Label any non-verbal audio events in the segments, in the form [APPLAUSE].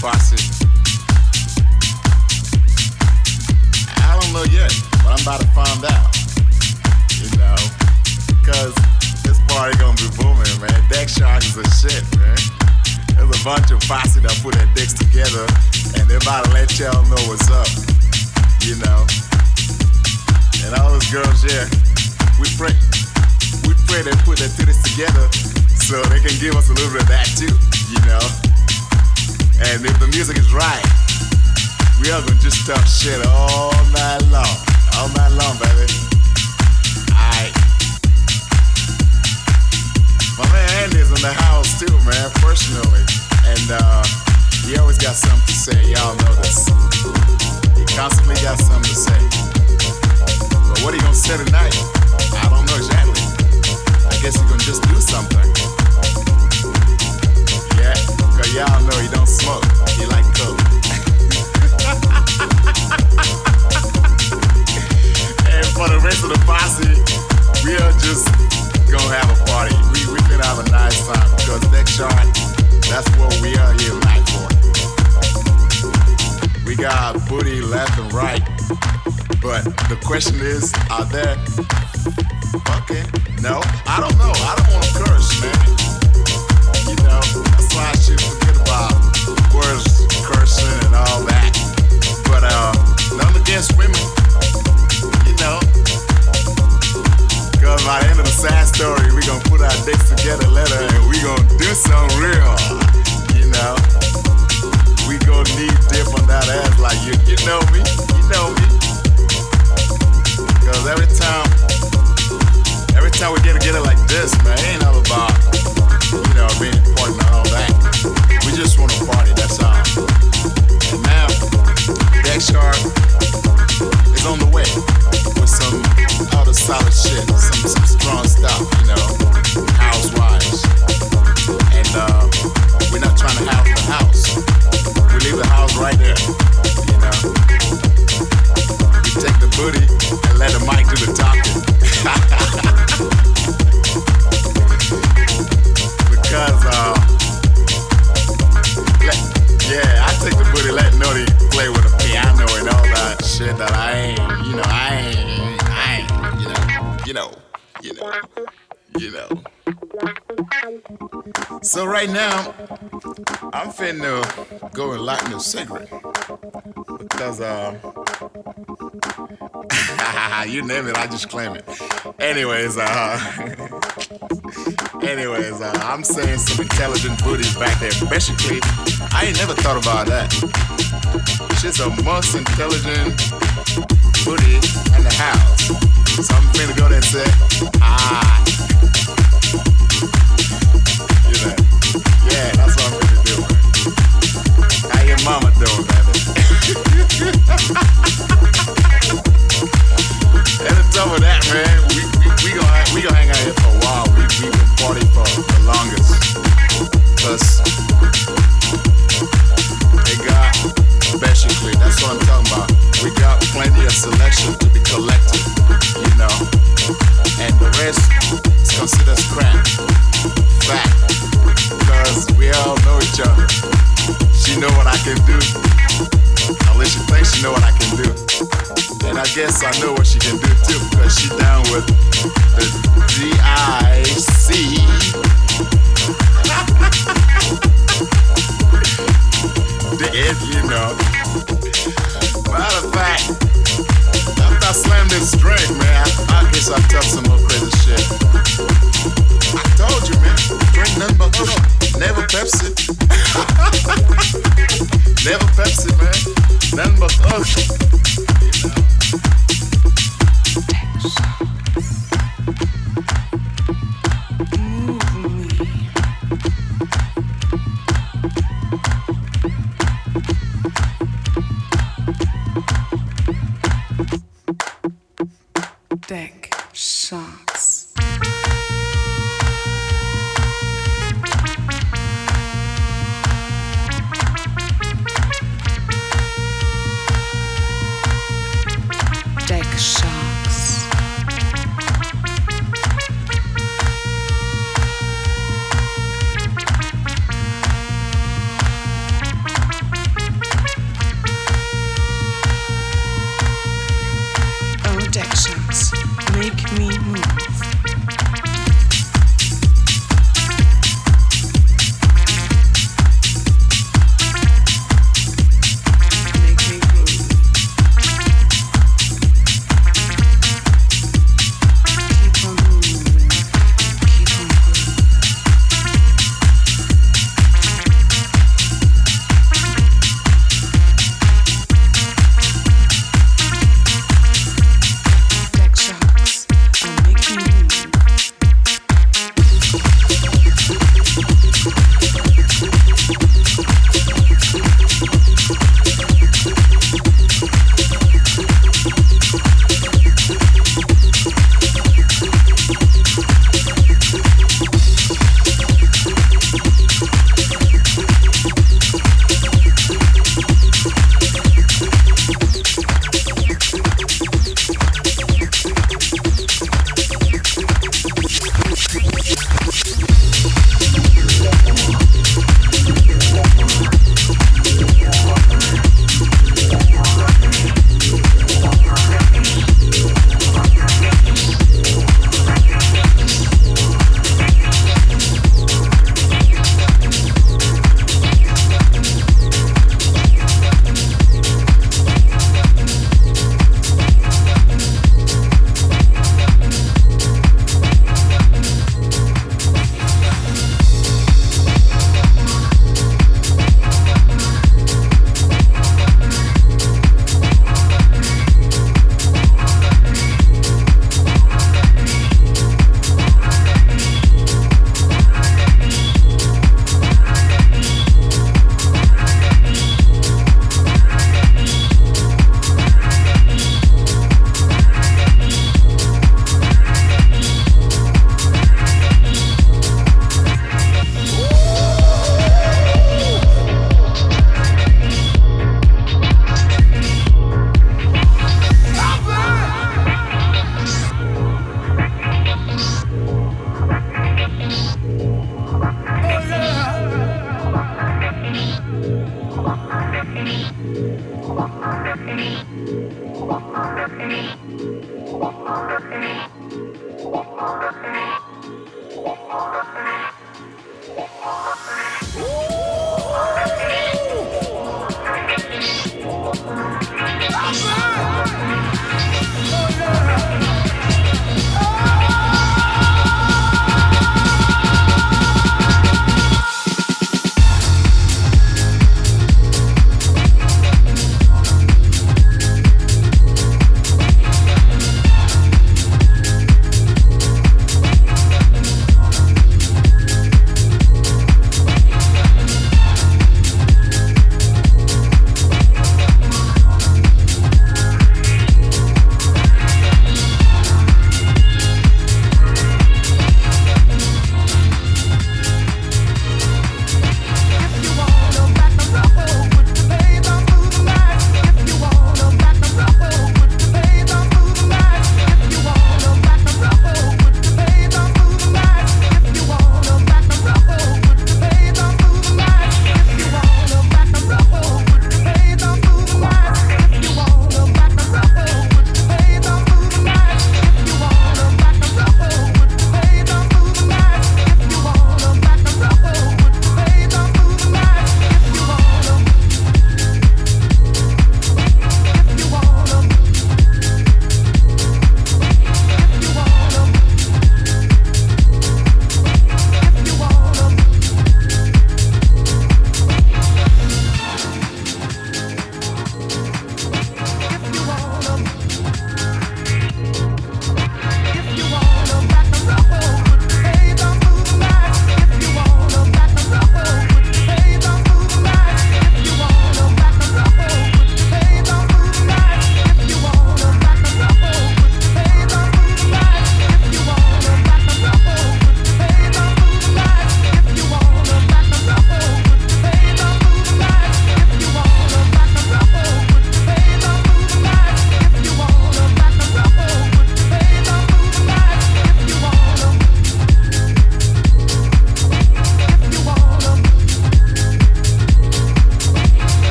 posse. I don't know yet, but I'm about to find out. You this party gonna be booming, man. Is a shit, man. There's a bunch of that put their dicks together, and they're about to let y'all know what's up. You know, and all those girls, we pray, we pray they put their titties together so they can give us a little bit of that too, you know. And if the music is right, we are gonna just talk shit all night long, all night long, baby. Alright. My man Andy's in the house too, man, personally. And uh, he always got something to say. Y'all know this. He constantly got something to say. But what he gonna say tonight? I don't know exactly. I guess he gonna just do something. Y'all know he don't smoke. He like coke. [LAUGHS] and for the rest of the posse, we are just gonna have a party. We we gonna have a nice time because next shot, that's what we are here for. We got booty left and right, but the question is, are there fucking? No, I don't know. I don't want to curse, man. You know, I should forget about words, cursing, and all that. But uh, against women, you know. Cause by the end of the sad story, we gonna put our dicks together and we gonna do something real, you know. We gonna dip on that ass like you, know me, you know me. Cause every time, every time we get together like this, man, ain't all about, you know, being important just wanna party, that's all. Now, is on the way with some solid shit, some strong stuff, you know, housewives. And uh, we're not trying to house the house. Finna go and light a cigarette because uh, [LAUGHS] you name it, I just claim it. Anyways, uh, [LAUGHS] anyways, uh, I'm saying some intelligent booties back there. Basically, I ain't never thought about that. She's the most intelligent booty in the house. So I'm finna go there and say, ah. She know what I can do. Least she thinks she know what I can do. And I guess I know what she can do too, because she down with the D-I-C. [LAUGHS] F, you know. Matter of fact, after I slam this drink, man, I, guess I talk some more crazy shit. Told you, man, but. Never Pepsi. [LAUGHS] Never Pepsi, man. Nothing but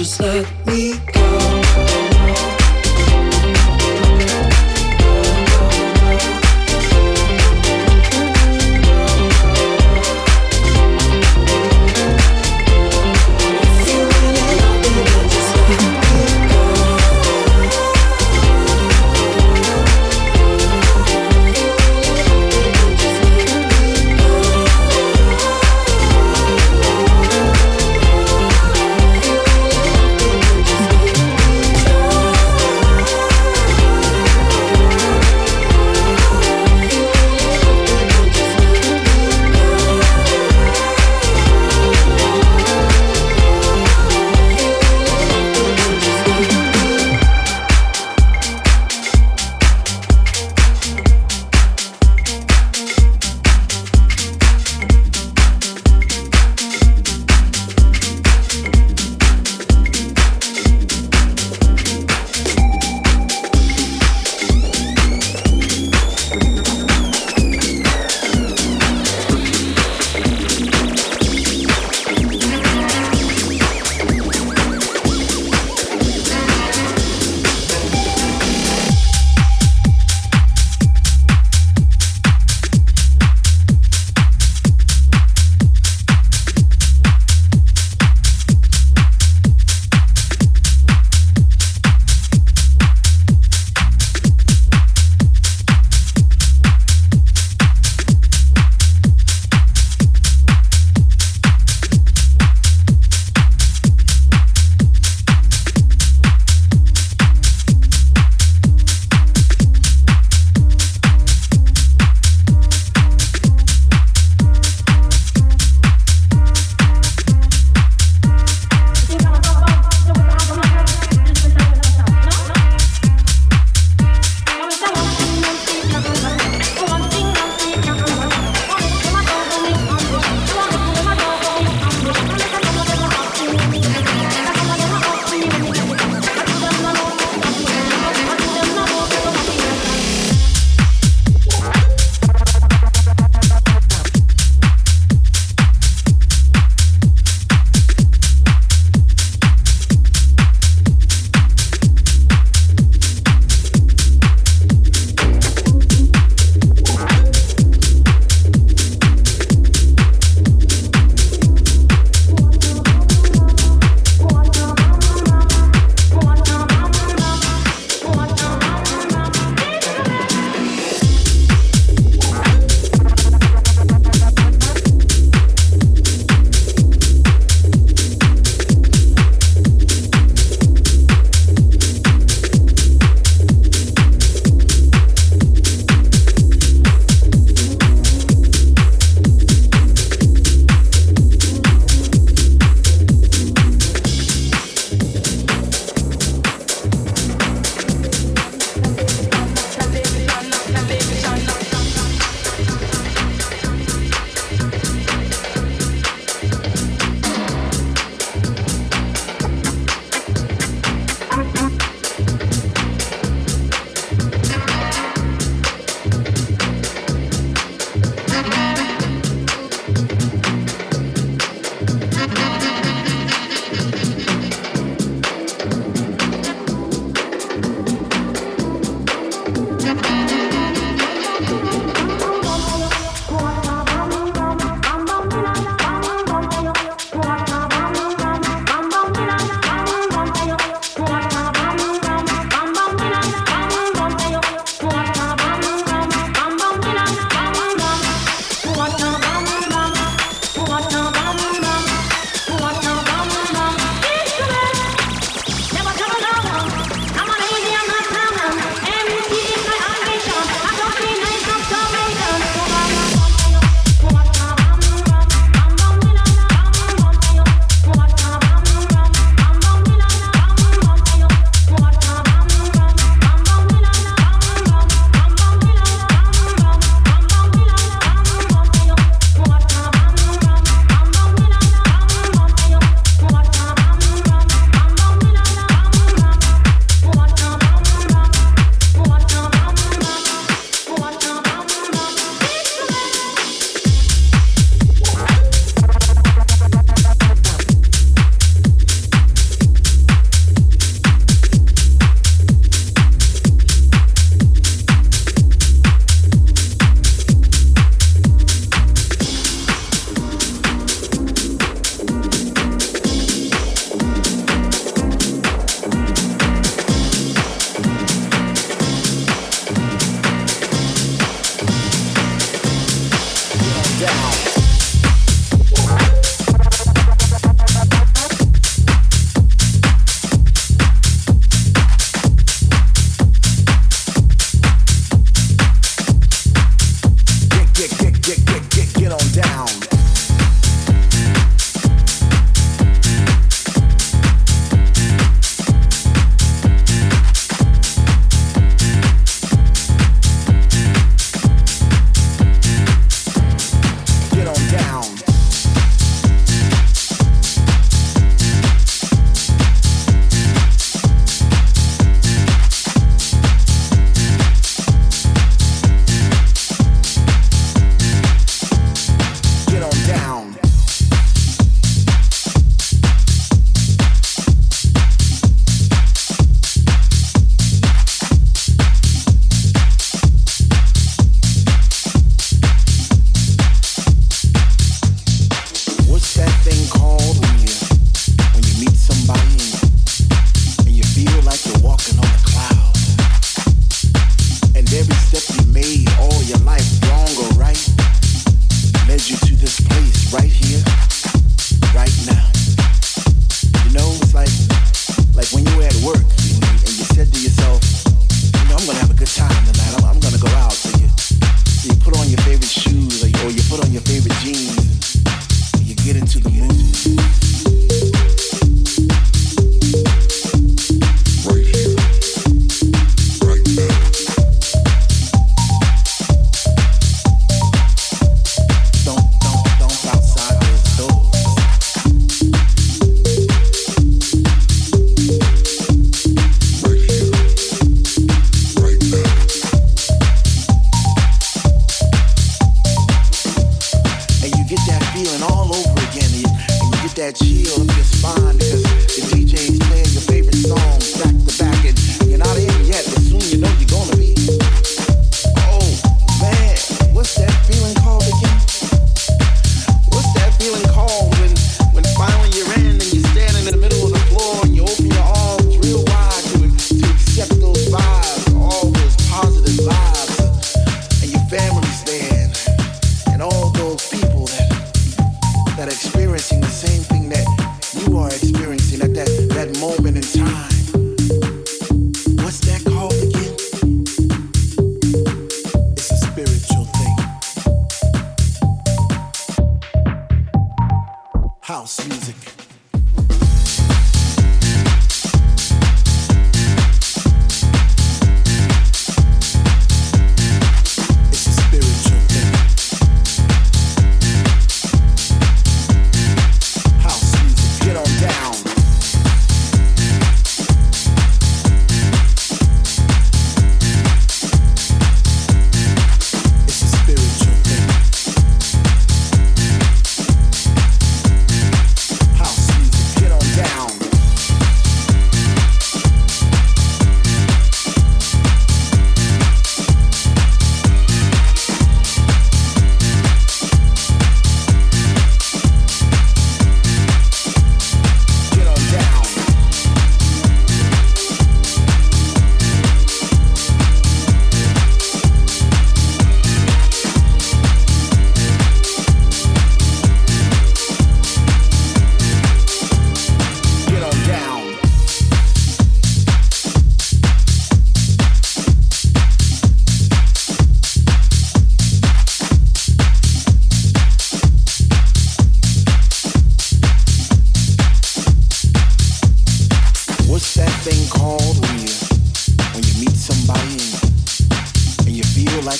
just let me.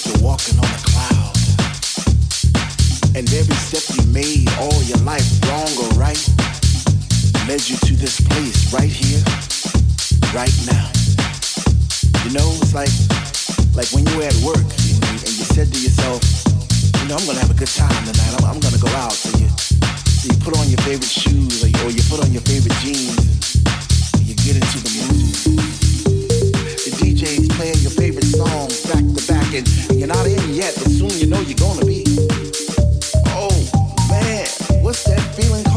you're walking on the cloud. And every step you made all your life, wrong or right, led you to this place right here, right now. You know, it's like like when you were at work and, you said to yourself, you know, I'm gonna have a good time tonight. I'm, gonna go out. So you, so you put on your favorite shoes or you, put on your favorite jeans. And you get into the mood. and you're not in yet, but soon you know you're gonna be. Oh man, what's that feeling?